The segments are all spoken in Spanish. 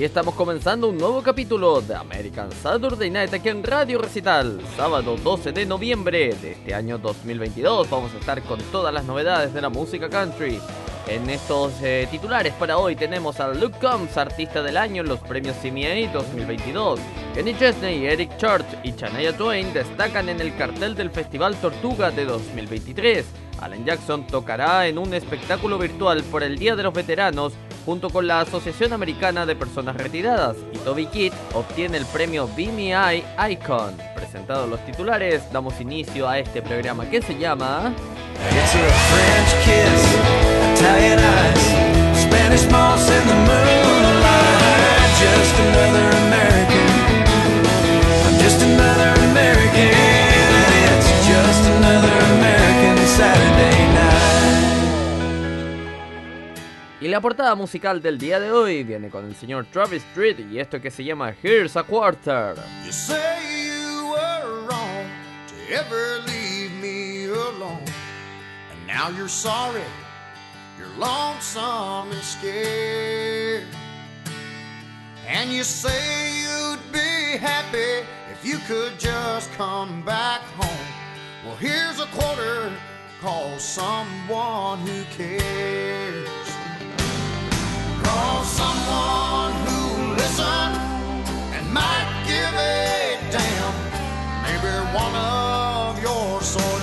Aquí estamos comenzando un nuevo capítulo de American Saturday Night aquí en Radio Recital. Sábado 12 de noviembre de este año 2022 vamos a estar con todas las novedades de la música country. En estos eh, titulares para hoy tenemos a Luke Combs, artista del año en los premios CMA 2022. Kenny Chesney, Eric Church y Shania Twain destacan en el cartel del Festival Tortuga de 2023. Alan Jackson tocará en un espectáculo virtual por el Día de los Veteranos junto con la Asociación Americana de Personas Retiradas y Toby Kidd obtiene el premio BMI Icon. Presentados los titulares, damos inicio a este programa que se llama... Y la portada musical del día de hoy viene con el señor Travis Street y esto que se llama Here's a Quarter. You say you were wrong to ever leave me alone. And now you're sorry, you're lonesome and scared. And you say you'd be happy if you could just come back home. Well, here's a quarter, call someone who cares. One of your sordid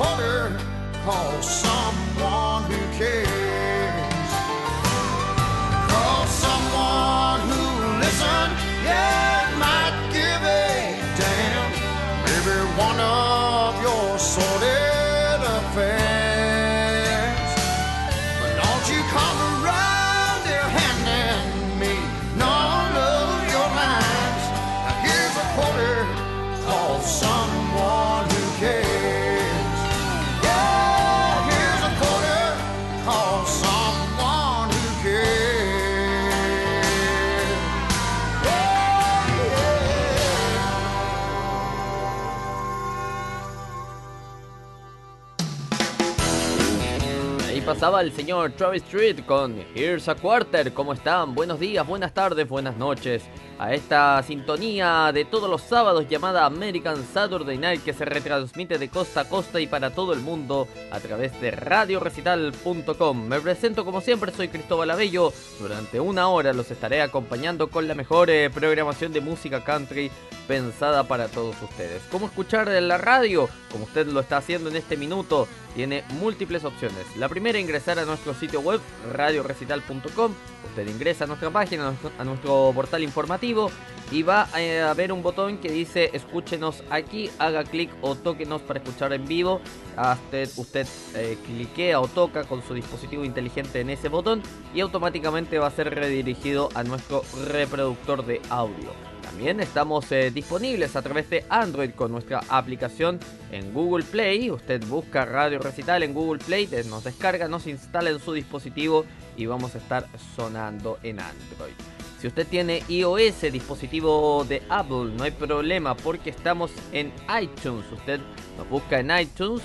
here's a quarter, call someone who cares. Pasaba el señor Travis Street con Here's a Quarter. ¿Cómo están? Buenos días, buenas tardes, buenas noches. A esta sintonía de todos los sábados llamada American Saturday Night que se retransmite de costa a costa y para todo el mundo a través de radiorecital.com. Me presento como siempre, soy Cristóbal Abello. Durante una hora los estaré acompañando con la mejor eh, programación de música country pensada para todos ustedes. ¿Cómo escuchar la radio? Como usted lo está haciendo en este minuto, tiene múltiples opciones. La primera, ingresar a nuestro sitio web radiorecital.com. Usted ingresa a nuestra página, a nuestro- a portal informativo y va eh, a ver un botón que dice escúchenos aquí, haga clic o tóquenos para escuchar en vivo. Usted, usted eh, cliquea o toca con su dispositivo inteligente en ese botón y automáticamente va a ser redirigido a nuestro reproductor de audio. También estamos eh, disponibles a través de Android con nuestra aplicación en Google Play. Usted busca Radio Recital en Google Play, nos descarga, nos instala en su dispositivo y vamos a estar sonando en Android. Si usted tiene iOS, dispositivo de Apple, no hay problema porque estamos en iTunes. Usted nos busca en iTunes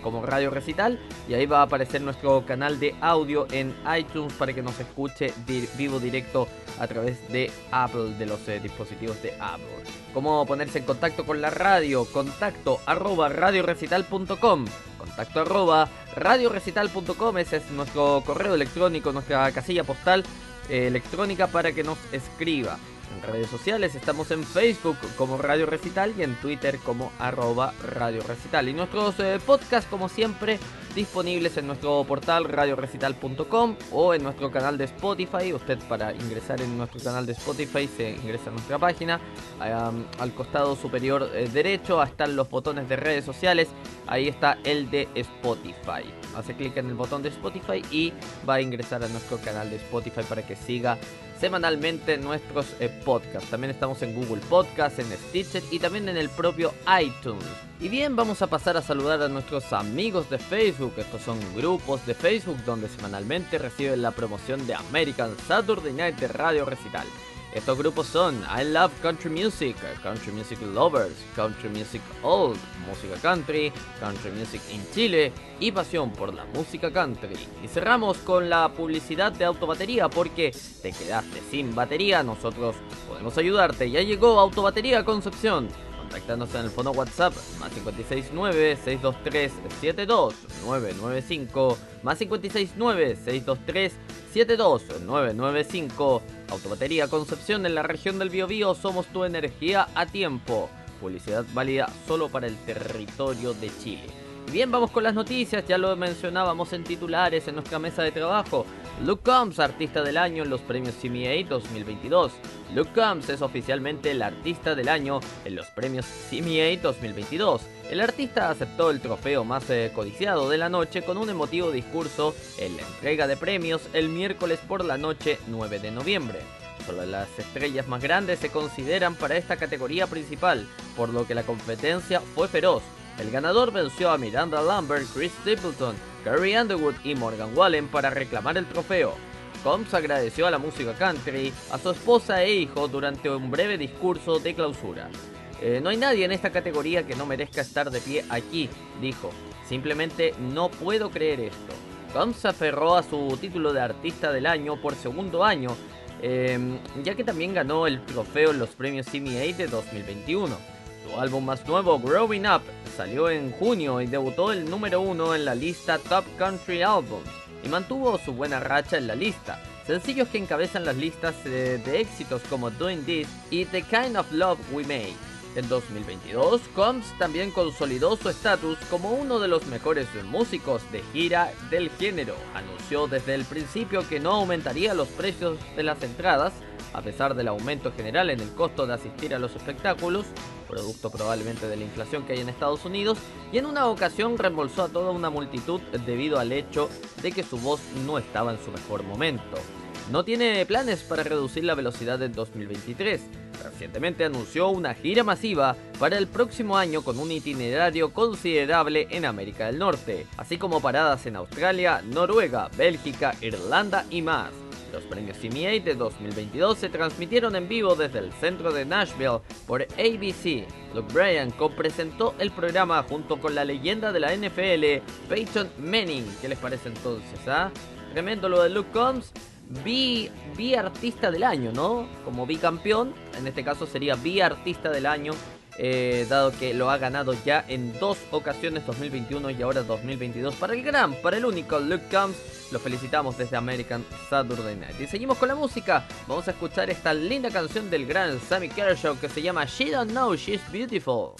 como Radio Recital y ahí va a aparecer nuestro canal de audio en iTunes para que nos escuche vivo directo a través de Apple, de los eh, dispositivos de Apple. ¿Cómo ponerse en contacto con la radio? Contacto arroba radiorecital.com. Contacto arroba Radiorecital.com, ese es nuestro correo electrónico, nuestra casilla postal electrónica para que nos escriba. En redes sociales estamos en Facebook como Radio Recital y en Twitter como arroba Radio Recital. Y nuestros eh, podcasts, como siempre, disponibles en nuestro portal radiorecital.com o en nuestro canal de Spotify. Usted para ingresar en nuestro canal de Spotify se ingresa a nuestra página. al costado superior eh, derecho están los botones de redes sociales. Ahí está el de Spotify. Hace clic en el botón de Spotify y va a ingresar a nuestro canal de Spotify para que siga semanalmente nuestros eh, podcasts. También estamos en Google Podcasts, en Stitcher y también en el propio iTunes. Y bien, vamos a pasar a saludar a nuestros amigos de Facebook. Estos son grupos de Facebook donde semanalmente reciben la promoción de American Saturday Night de Radio Recital. Estos grupos son I Love Country Music, Country Music Lovers, Country Music Old, Música Country, Country Music in Chile y Pasión por la Música Country. Y cerramos con la publicidad de autobatería porque te quedaste sin batería, nosotros podemos ayudarte. Ya llegó Autobatería Concepción Contactanos en el fono WhatsApp más 569-623-72995 más 569-623-72995 Autobatería Concepción en la región del Biobío somos tu energía a tiempo. Publicidad válida solo para el territorio de Chile. Bien, vamos con las noticias, ya lo mencionábamos en titulares en nuestra mesa de trabajo. Luke Combs, artista del año en los premios CMA 2022. Luke Combs es oficialmente el artista del año en los premios CMA 2022. El artista aceptó el trofeo más eh, codiciado de la noche con un emotivo discurso en la entrega de premios el miércoles por la noche 9 de noviembre. Solo las estrellas más grandes se consideran para esta categoría principal, por lo que la competencia fue feroz. El ganador venció a Miranda Lambert, Chris Stapleton, Carrie Underwood y Morgan Wallen para reclamar el trofeo. Combs agradeció a la música country, a su esposa e hijo durante un breve discurso de clausura. Eh, no hay nadie en esta categoría que no merezca estar de pie aquí, dijo. Simplemente no puedo creer esto. Combs aferró a su título de artista del año por segundo año, eh, ya que también ganó el trofeo en los premios CMA de 2021. Su álbum más nuevo, Growing Up, salió en junio y debutó el número uno en la lista Top Country Albums y mantuvo su buena racha en la lista. Sencillos que encabezan las listas de, éxitos como Doing This y The Kind of Love We Made. En 2022, Combs también consolidó su estatus como uno de los mejores músicos de gira del género. Anunció desde el principio que no aumentaría los precios de las entradas, a pesar del aumento general en el costo de asistir a los espectáculos, producto probablemente de la inflación que hay en Estados Unidos, y en una ocasión reembolsó a toda una multitud debido al hecho de que su voz no estaba en su mejor momento. No tiene planes para reducir la velocidad en 2023. Recientemente anunció una gira masiva para el próximo año con un itinerario considerable en América del Norte, así como paradas en Australia, Noruega, Bélgica, Irlanda y más. Los premios CMA de 2022 se transmitieron en vivo desde el centro de Nashville por ABC. Luke Bryan co-presentó el programa junto con la leyenda de la NFL, Peyton Manning. ¿Qué les parece entonces? Ah? Tremendo lo de Luke Combs. Vi, vi artista del año, ¿no? Como bicampeón, en este caso sería vi artista del año eh, dado que lo ha ganado ya en dos ocasiones, 2021 y ahora 2022, para el gran, para el único Luke Combs. Lo felicitamos desde American Saturday Night. Y seguimos con la música. Vamos a escuchar esta linda canción del gran Sammy Kershaw que se llama She Don't Know She's Beautiful.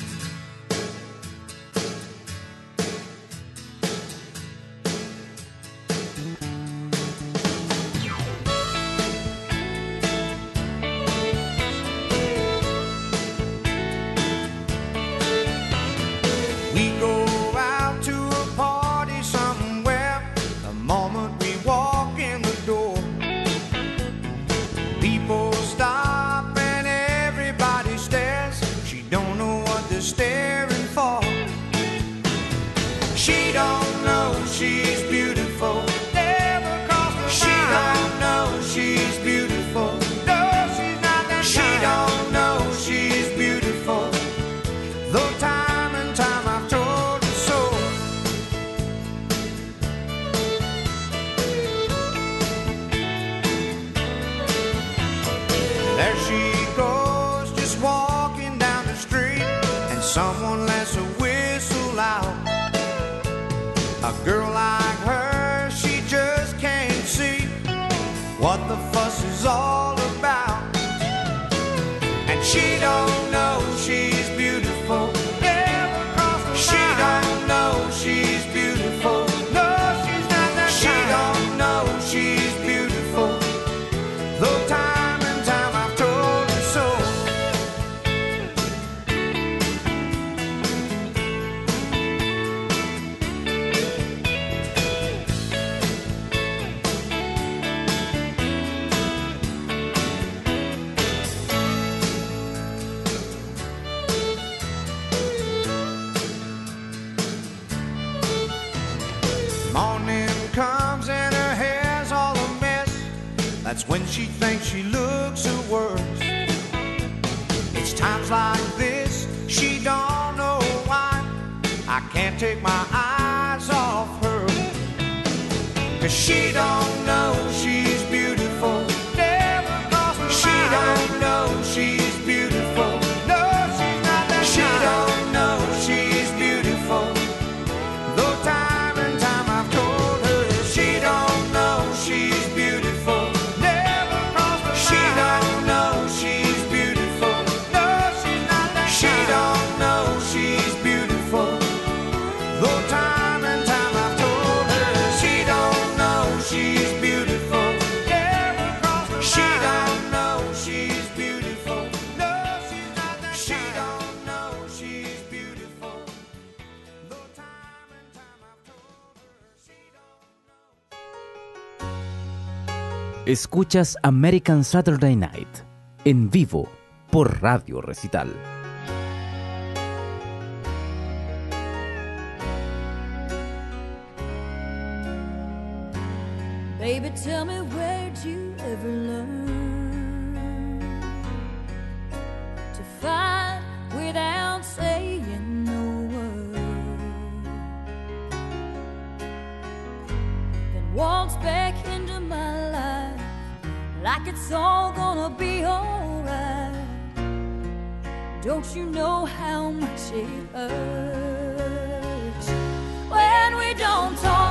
can't take my eyes off her. Cause she don't Escuchas American Saturday Night en vivo por Radio Recital. Baby, tell me where'd you ever learn like it's all gonna be alright. Don't you know how much it hurts when we don't talk?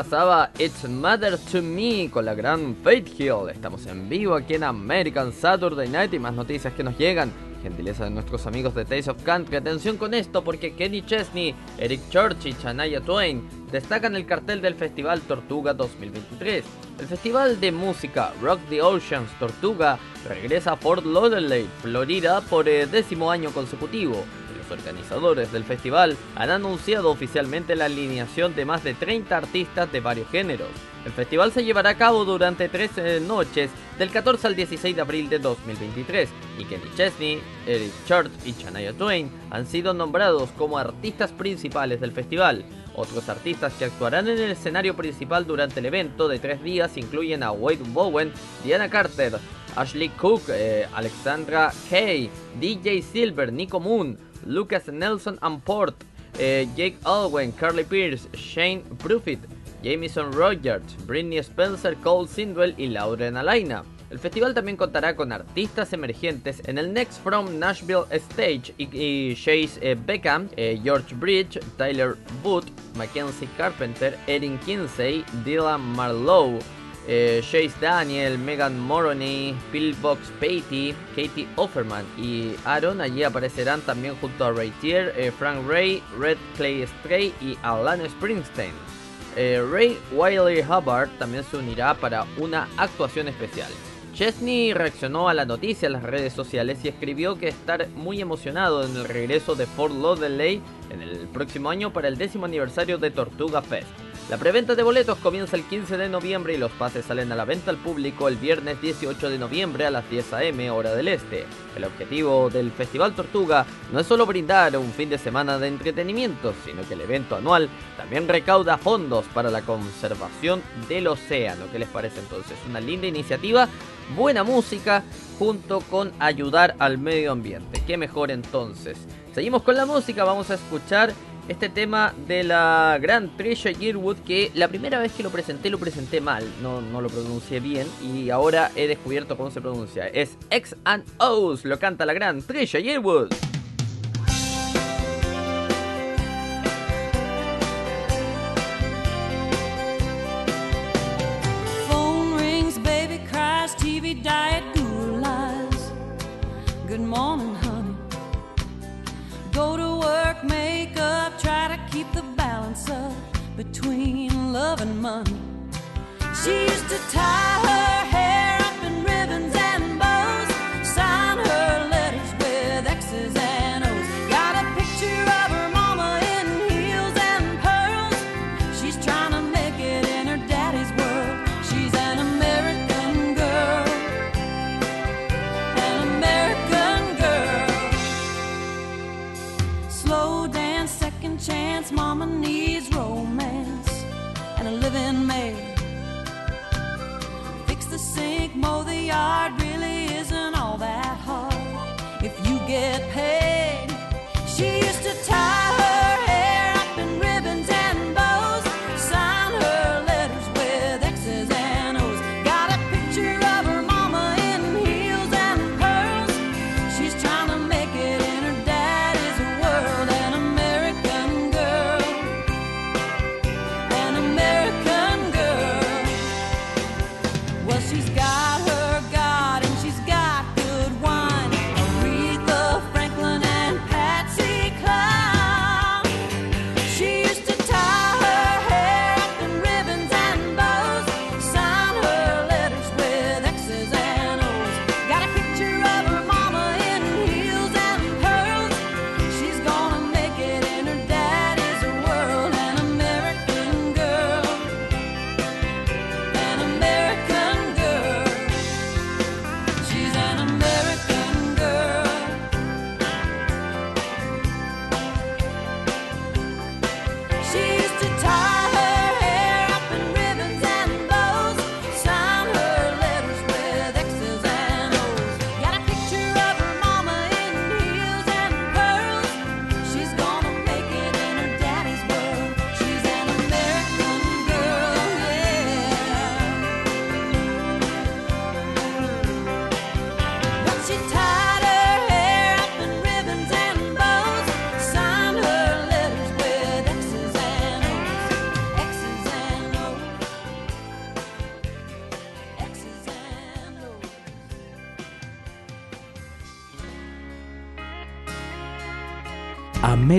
Pasaba It's Matter to Me con la gran Faith Hill. Estamos en vivo aquí en American Saturday Night y más noticias que nos llegan. Gentileza de nuestros amigos de Taste of Country. Atención con esto porque Kenny Chesney, Eric Church y Shania Twain destacan el cartel del Festival Tortuga 2023. El Festival de Música Rock the Oceans Tortuga regresa a Fort Lauderdale, Florida, por el décimo año consecutivo organizadores del festival han anunciado oficialmente la alineación de más de 30 artistas de varios géneros. El festival se llevará a cabo durante tres noches, del 14 al 16 de abril de 2023, y Kenny Chesney, Eric Church y Shania Twain han sido nombrados como artistas principales del festival. Otros artistas que actuarán en el escenario principal durante el evento de tres días incluyen a Wade Bowen, Diana Carter, Ashley Cook, eh, Alexandra Kay, DJ Silver, Nico Moon, Lucas Nelson Amport, eh, Jake Alwyn, Carly Pierce, Shane Profit, Jamison Rogers, Britney Spencer, Cole Sindwell y Lauren Alaina. El festival también contará con artistas emergentes en el Next From Nashville Stage y, Chase eh, Beckham, eh, George Bridge, Tyler Booth, Mackenzie Carpenter, Erin Kinsey, Dylan Marlowe, eh, Chase Daniel, Megan Moroney, Pillbox Patty, Katie Offerman y Aaron. Allí aparecerán también junto a Ray Tier, eh, Frank Ray, Red Clay Stray y Alan Springsteen. Eh, Ray Wiley Hubbard también se unirá para una actuación especial. Chesney reaccionó a la noticia en las redes sociales y escribió que estar muy emocionado en el regreso de Fort Lauderdale en el próximo año para el décimo aniversario de Tortuga Fest. La preventa de boletos comienza el 15 de noviembre y los pases salen a la venta al público el viernes 18 de noviembre a las 10 am hora del este. El objetivo del Festival Tortuga no es solo brindar un fin de semana de entretenimiento, sino que el evento anual también recauda fondos para la conservación del océano. ¿Qué les parece entonces? Una linda iniciativa, buena música junto con ayudar al medio ambiente. ¿Qué mejor entonces? Seguimos con la música, vamos a escuchar este tema de la gran Trisha Yearwood que la primera vez que lo presenté lo presenté mal, no, lo pronuncié bien y ahora he descubierto cómo se pronuncia. Es X and O's, lo canta la gran Trisha Yearwood.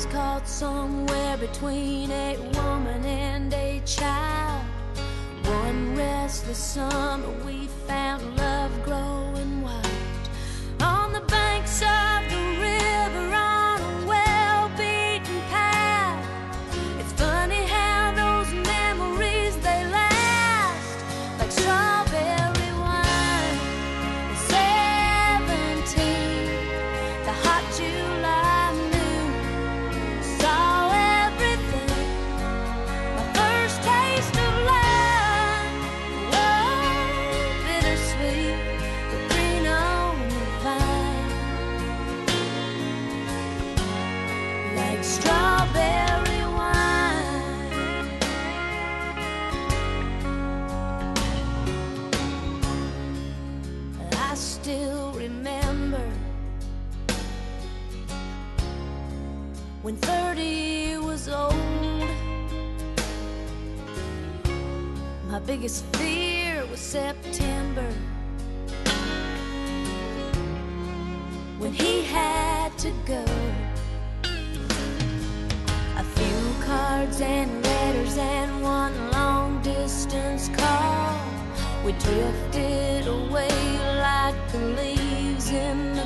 was caught somewhere between a woman and a child. One restless summer, we found love grow. biggest fear was September when he had to go. A few cards and letters and one long distance call. We drifted away like the leaves in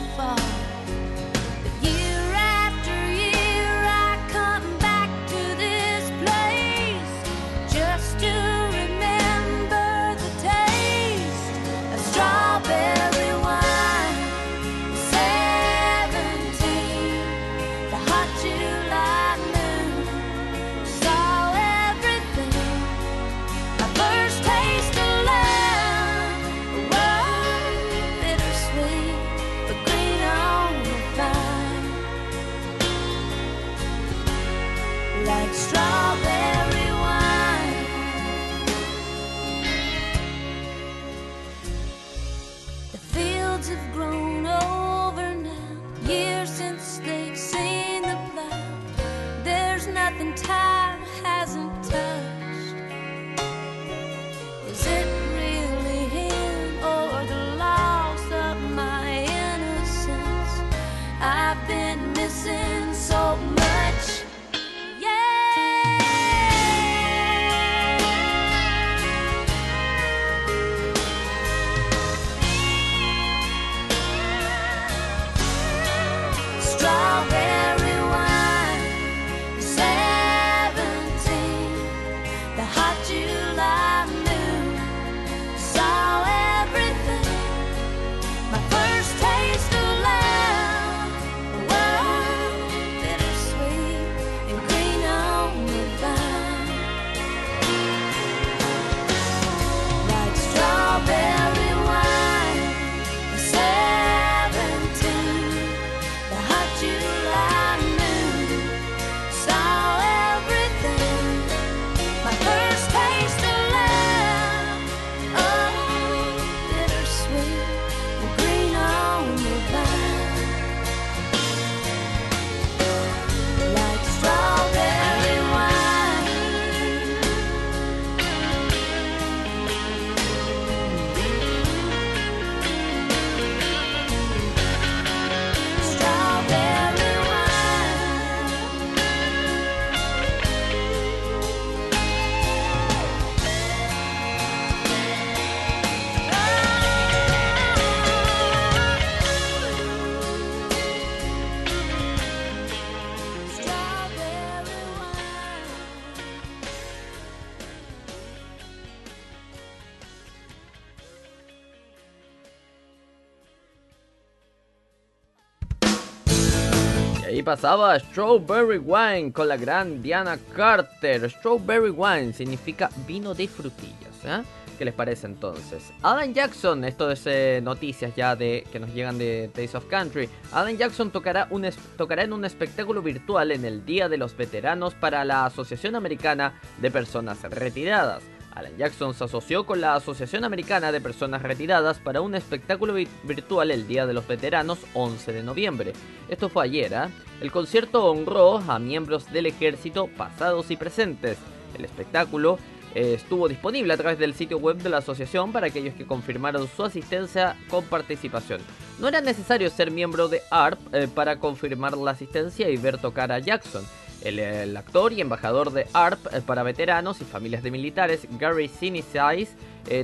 pasaba Strawberry Wine con la gran Diana Carter. Strawberry Wine significa vino de frutillas. ¿eh? ¿Qué les parece entonces? Alan Jackson, esto es eh, noticias ya de que nos llegan de Taste of Country. Alan Jackson tocará, un tocará en un espectáculo virtual en el Día de los Veteranos para la Asociación Americana de Personas Retiradas. Alan Jackson se asoció con la Asociación Americana de Personas Retiradas para un espectáculo virtual el Día de los Veteranos 11 de noviembre. Esto fue ayer, ¿eh? El concierto honró a miembros del ejército pasados y presentes. El espectáculo eh, estuvo disponible a través del sitio web de la asociación para aquellos que confirmaron su asistencia con participación. No era necesario ser miembro de ARP eh, para confirmar la asistencia y ver tocar a Jackson. El, actor y embajador de ARP eh, para veteranos y familias de militares, Gary Sinise,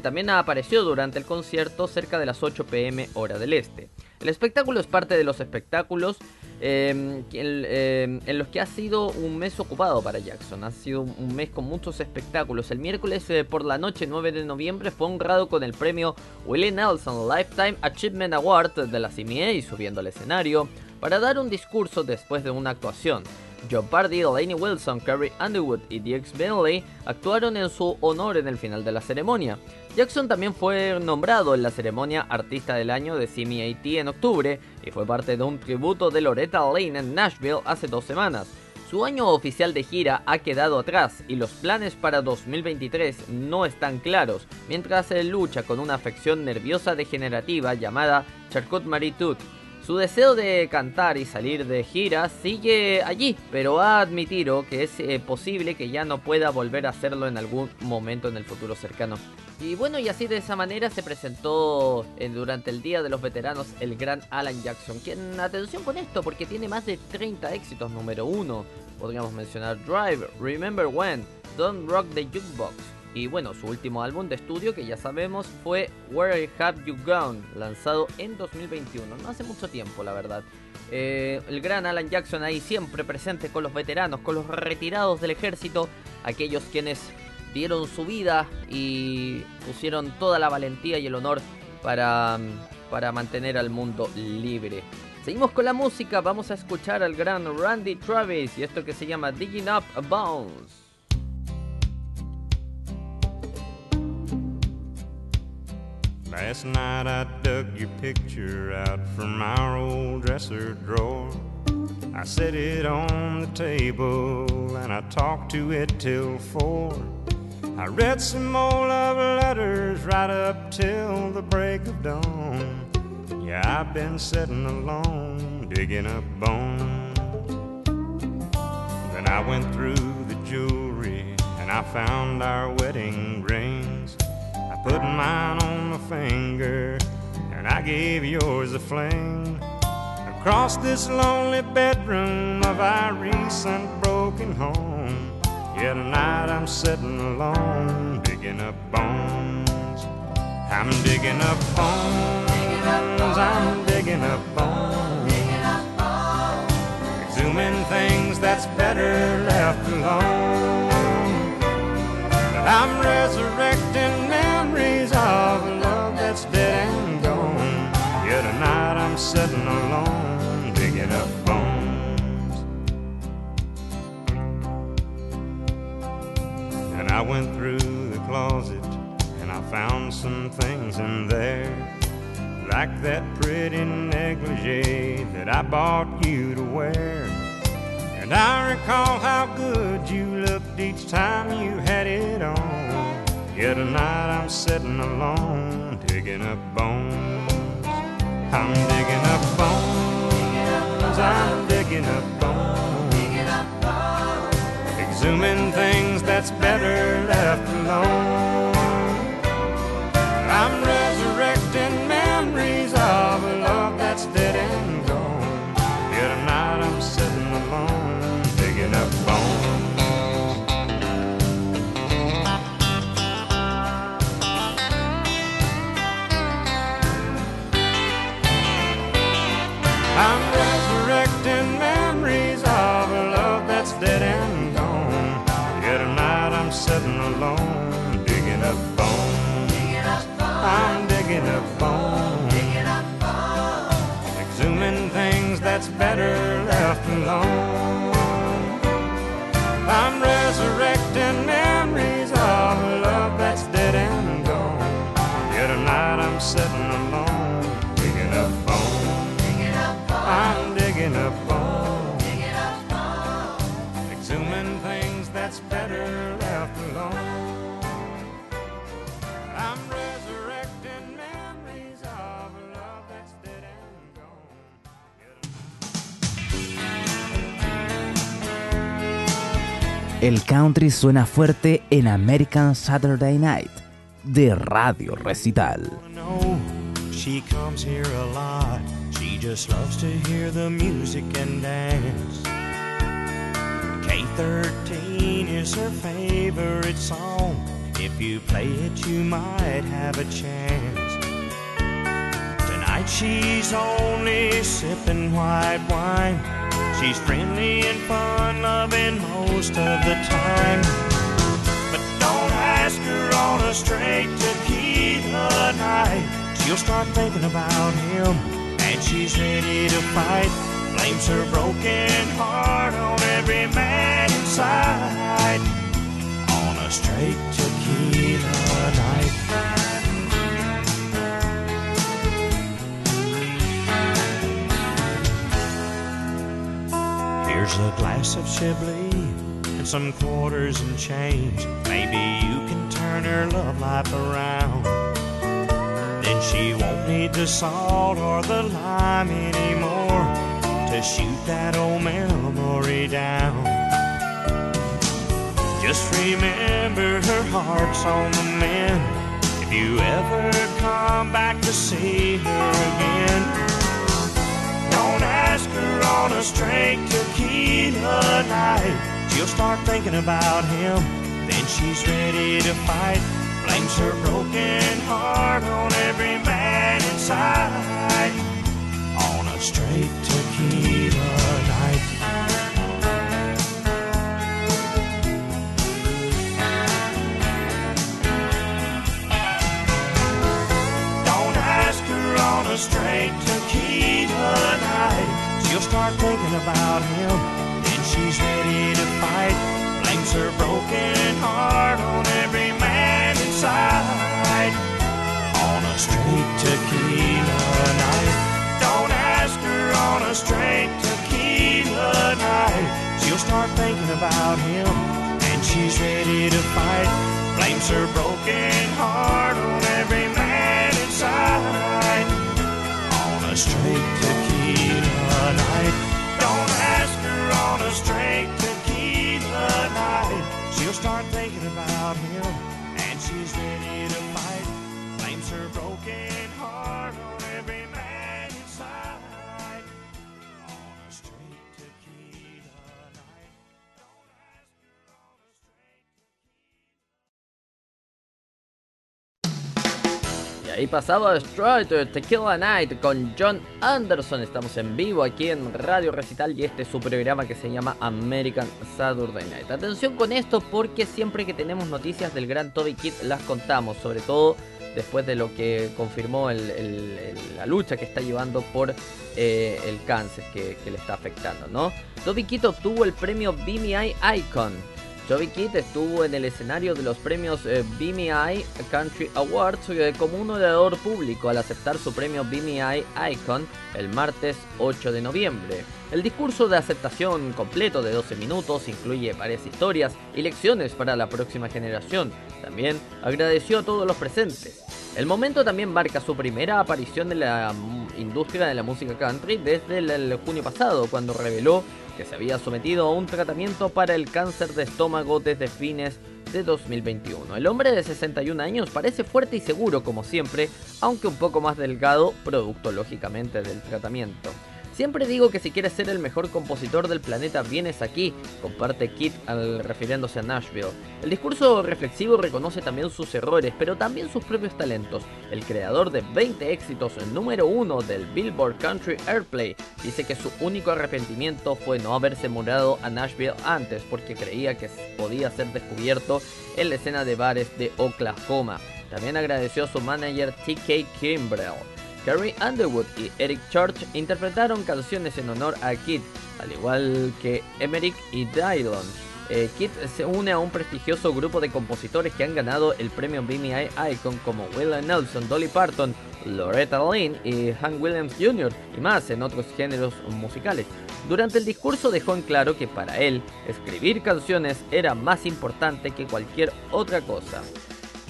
también apareció durante el concierto cerca de las 8 pm hora del este. El espectáculo es parte de los espectáculos Em, em, en los que ha sido un mes ocupado para Jackson. Ha sido un mes con muchos espectáculos. El miércoles eh, por la noche 9 de noviembre fue honrado con el premio Willie Nelson Lifetime Achievement Award de la CMA subiendo al escenario para dar un discurso después de una actuación. Joe Pardy, Lainey Wilson, Carrie Underwood y Dix Bentley actuaron en su honor en el final de la ceremonia. Jackson también fue nombrado en la ceremonia Artista del Año de CMAT en octubre y fue parte de un tributo de Loretta Lane en Nashville hace dos semanas. Su año oficial de gira ha quedado atrás y los planes para 2023 no están claros, mientras él lucha con una afección nerviosa degenerativa llamada Charcot-Marie-Tooth su deseo de cantar y salir de gira sigue allí, pero ha admitido que es eh, posible que ya no pueda volver a hacerlo en algún momento en el futuro cercano. Y bueno, y así de esa manera se presentó eh, durante el Día de los Veteranos el gran Alan Jackson, quien, atención con esto, porque tiene más de 30 éxitos número uno. Podríamos mencionar Drive, Remember When, Don't Rock the Jukebox, y bueno, su último álbum de estudio, que ya sabemos, fue Where Have You Gone, lanzado en 2021, no hace mucho tiempo, la verdad. Eh, el gran Alan Jackson ahí siempre presente con los veteranos, con los retirados del ejército, aquellos quienes dieron su vida y pusieron toda la valentía y el honor para, para mantener al mundo libre. Seguimos con la música, vamos a escuchar al gran Randy Travis y esto que se llama Digging Up Bones. Last night I dug your picture out from our old dresser drawer. I set it on the table and I talked to it till four. I read some old love letters right up till the break of dawn. Yeah, I've been sitting alone, digging up bones. Then I went through the jewelry and I found our wedding put mine on my finger, and I gave yours a fling. Across this lonely bedroom of our recent broken home, yeah, tonight I'm sitting alone, digging up bones. I'm digging up bones, I'm digging up bones. Exhuming things that's better left alone. I'm resurrecting sitting alone, digging up bones. And I went through the closet and I found some things in there. Like that pretty negligee that I bought you to wear. And I recall how good you looked each time you had it on. Yet tonight I'm sitting alone, digging up bones. I'm digging up bones. I'm digging up bones. Exhuming things that's better left alone. El country suena fuerte en American Saturday Night de Radio Recital. she comes here a lot. She just loves to hear the music and dance. K13 is her favorite song. If you play it, you might have a chance. Tonight she's only sipping white wine. She's friendly and fun loving most of the time. But don't ask her on a straight tequila night. She'll start thinking about him, and she's ready to fight. Blames her broken heart on every man inside. On a straight tequila Here's a glass of Chablis and some quarters and change. Maybe you can turn her love life around. Then she won't need the salt or the lime anymore to shoot that old memory down. Just remember her heart's on the mend. If you ever come back to see her again, on a straight tequila night. She'll start thinking about him, then she's ready to fight. Blames her broken heart on every man inside. On a straight tequila night. Don't ask her on a straight tequila night. She'll start thinking about him, then she's ready to fight. Blames her broken heart on every man inside. On a straight tequila night. Don't ask her on a straight tequila night. She'll start thinking about him, and she's ready to fight. Blames her broken heart on every man inside. On a straight ahí pasaba Straight Tequila Night con John Anderson. Estamos en vivo aquí en Radio Recital y este es su programa que se llama American Saturday Night. Atención con esto porque siempre que tenemos noticias del gran Toby Kid las contamos, sobre todo después de lo que confirmó la lucha que está llevando por eh, el cáncer que, le está afectando, ¿no? Toby Kid obtuvo el premio BMI Icon. Toby Kidd estuvo en el escenario de los premios eh, BMI Country Awards eh, como un orador público al aceptar su premio BMI Icon el martes 8 de noviembre. El discurso de aceptación completo de 12 minutos incluye varias historias y lecciones para la próxima generación. También agradeció a todos los presentes. El momento también marca su primera aparición en la mm, industria de la música country desde el junio pasado, cuando reveló que se había sometido a un tratamiento para el cáncer de estómago desde fines de 2021. El hombre de 61 años parece fuerte y seguro como siempre, aunque un poco más delgado, producto lógicamente del tratamiento. Siempre digo que si quieres ser el mejor compositor del planeta, vienes aquí, comparte Kit al refiriéndose a Nashville. El discurso reflexivo reconoce también sus errores, pero también sus propios talentos. El creador de 20 éxitos número uno del Billboard Country Airplay dice que su único arrepentimiento fue no haberse mudado a Nashville antes porque creía que podía ser descubierto en la escena de bares de Oklahoma. También agradeció a su manager TK Kimbrell. Carrie Underwood y Eric Church interpretaron canciones en honor a Kid, al igual que Emmerich y Dylon. Eh, Kid se une a un prestigioso grupo de compositores que han ganado el premio BMI Icon como Willie Nelson, Dolly Parton, Loretta Lynn y Hank Williams Jr. y más en otros géneros musicales. Durante el discurso dejó en claro que para él, escribir canciones era más importante que cualquier otra cosa.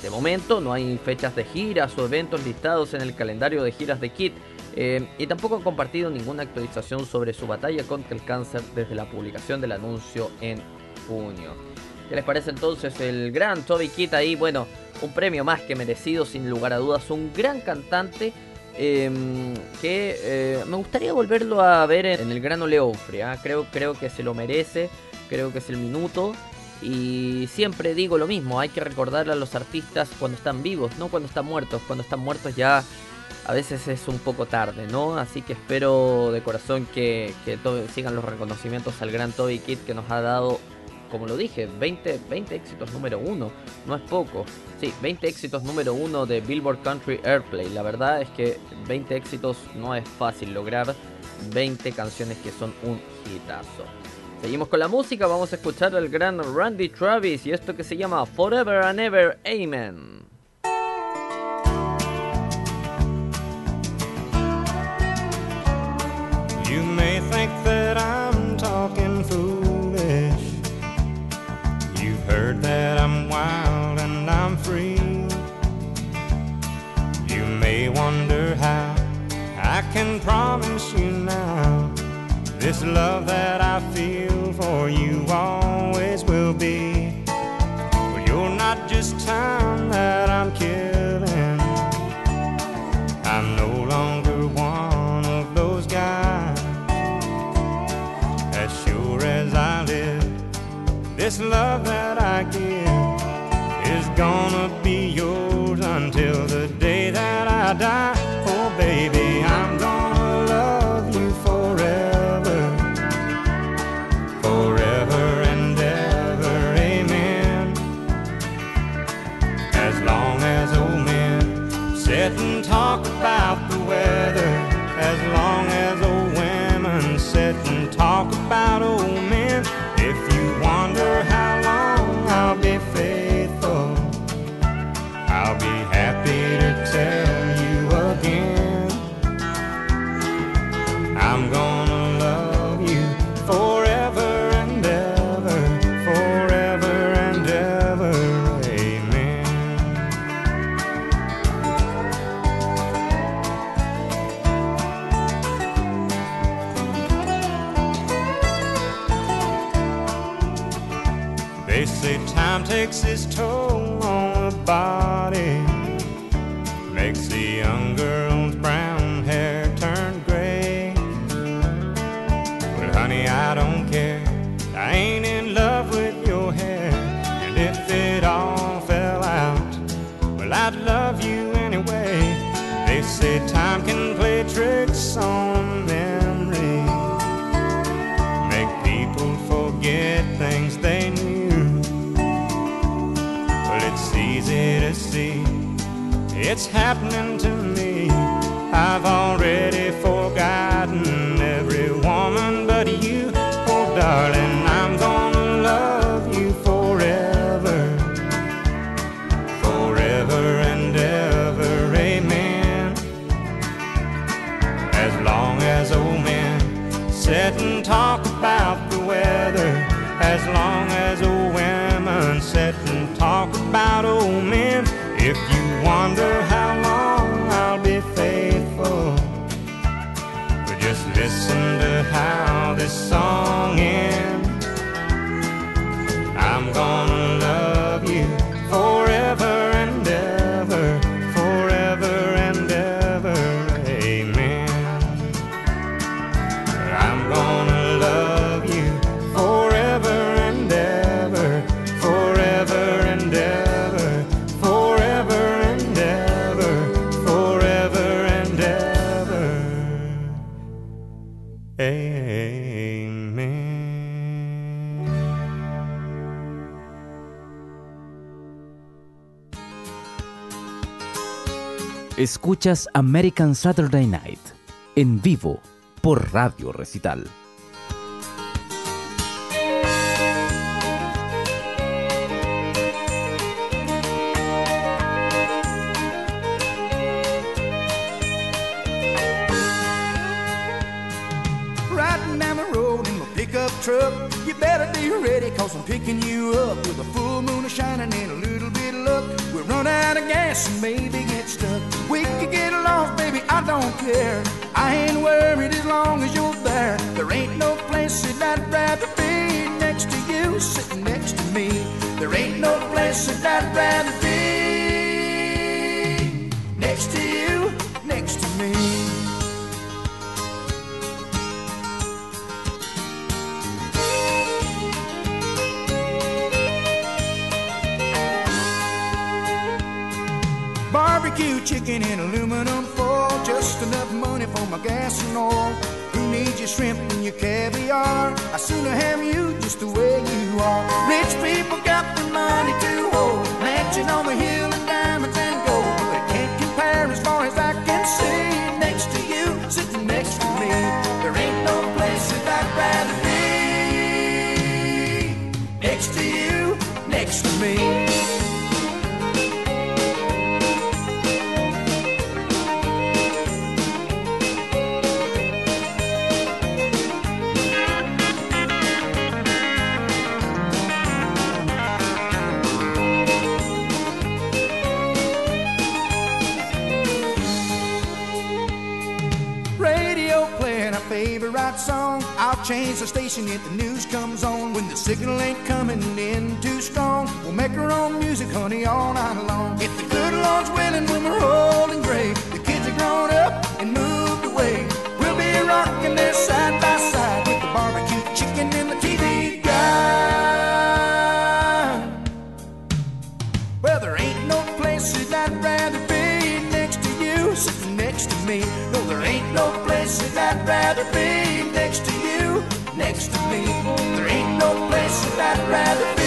De momento no hay fechas de giras o eventos listados en el calendario de giras de Kit eh, y tampoco ha compartido ninguna actualización sobre su batalla contra el cáncer desde la publicación del anuncio en junio. ¿Qué les parece entonces el gran Toby Kit ahí? Bueno, un premio más que merecido sin lugar a dudas, un gran cantante em, que eh, me gustaría volverlo a ver en, el Gran Ole ¿ah? creo, creo que se lo merece, creo que es el minuto. Y siempre digo lo mismo, hay que recordarle a los artistas cuando están vivos, no cuando están muertos. Cuando están muertos ya a veces es un poco tarde, ¿no? Así que espero de corazón que, sigan los reconocimientos al gran Toby Kid que nos ha dado, como lo dije, 20, 20 éxitos número uno. No es poco. Sí, 20 éxitos número uno de Billboard Country Airplay. La verdad es que 20 éxitos no es fácil lograr. 20 canciones que son un hitazo. Seguimos con la música, vamos a escuchar al gran Randy Travis y esto que se llama Forever and Ever Amen. You may think that I'm talking foolish. You've heard that I'm wild and I'm free. You may wonder how I can promise you now this love that They say time takes its toll on the body, makes the young happening Escuchas American Saturday Night en vivo por Radio Recital. Truck. You better be ready, cause I'm picking you up with a full moon shining and a little bit of luck. We'll run out of gas and maybe I don't care. I ain't worried as long as you're there. There ain't no place that I'd rather be next to you, sitting next to me. There ain't no place that I'd rather be next to you, next to me. Barbecue chicken in aluminum gas and oil. Who needs your shrimp and your caviar? I sooner have you just the way you are. Rich people got the money to hold, mansion on the hill and diamonds and gold, but it can't compare as far as I can see. Next to you, sitting next to me, there ain't no place that I'd rather be. Next to you, next to me. Change the station if the news comes on. When the signal ain't coming in too strong, we'll make our own music, honey, all night long. If the good Lord's willing, when we're old and gray, the kids are grown up and moved away. We'll be rocking there side by side with the barbecue chicken and the TV guy. Well, there ain't no place that I'd rather be next to you, sitting next to me. No, there ain't no place that I'd rather be next rather, rather.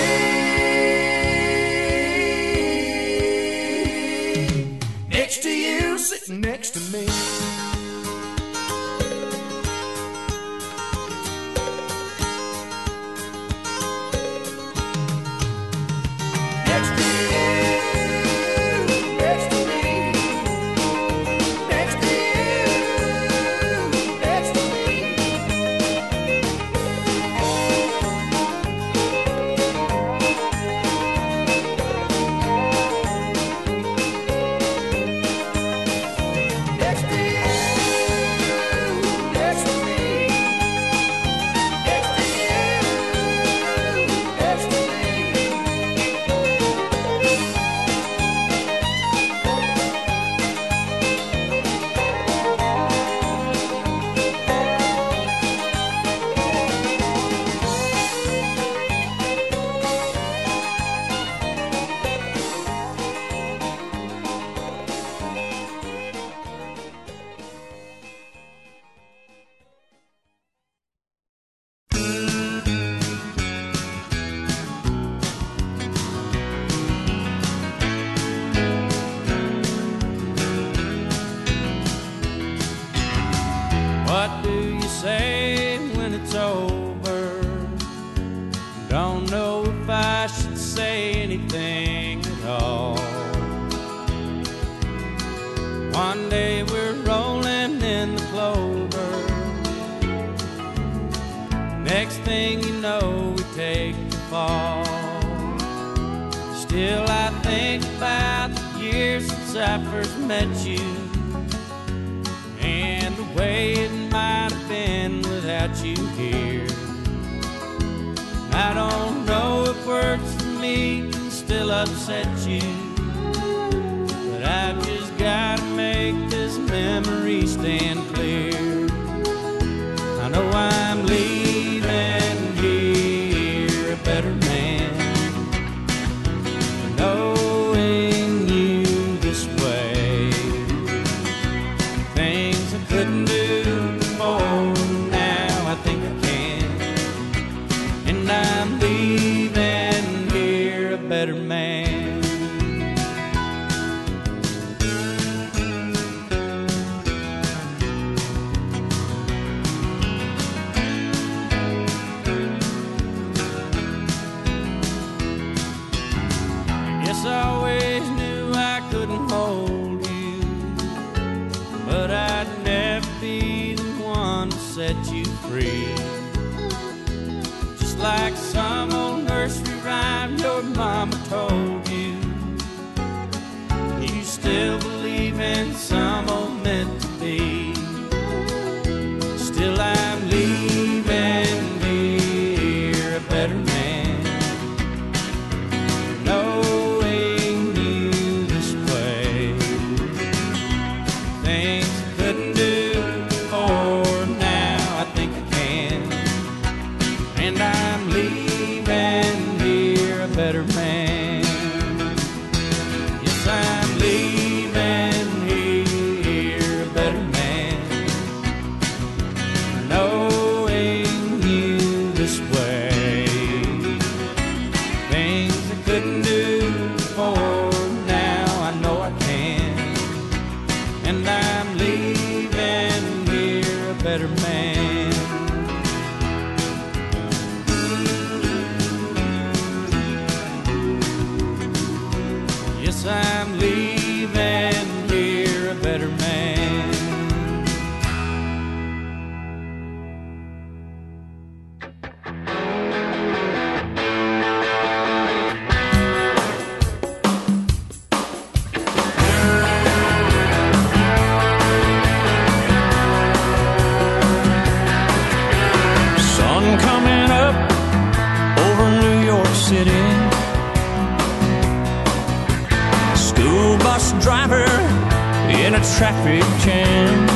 traffic jam.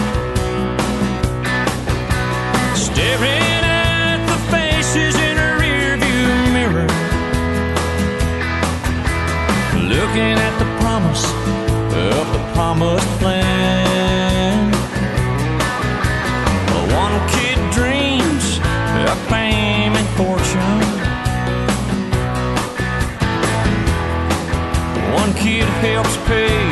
Staring at the faces in a rearview mirror. Looking at the promise of the promised land. One kid dreams of fame and fortune. One kid helps pay.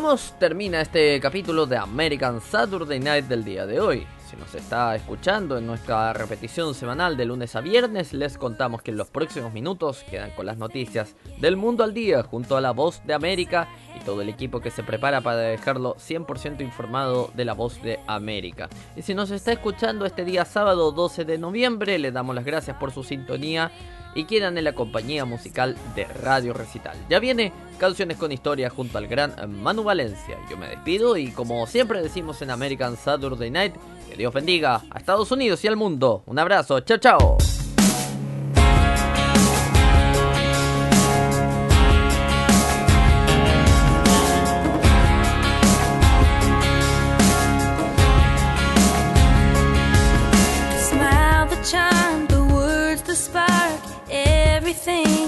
Vamos, termina este capítulo de American Saturday Night del día de hoy. Si nos está escuchando en nuestra repetición semanal de lunes a viernes, les contamos que en los próximos minutos quedan con las noticias del mundo al día junto a la voz de América y todo el equipo que se prepara para dejarlo 100% informado de la voz de América. Y si nos está escuchando este día sábado 12 de noviembre, le damos las gracias por su sintonía y quedan en la compañía musical de Radio Recital. Ya viene Canciones con Historia junto al gran Manu Valencia. Yo me despido y como siempre decimos en American Saturday Night, que Dios bendiga a Estados Unidos y al mundo. Un abrazo, chao chao. The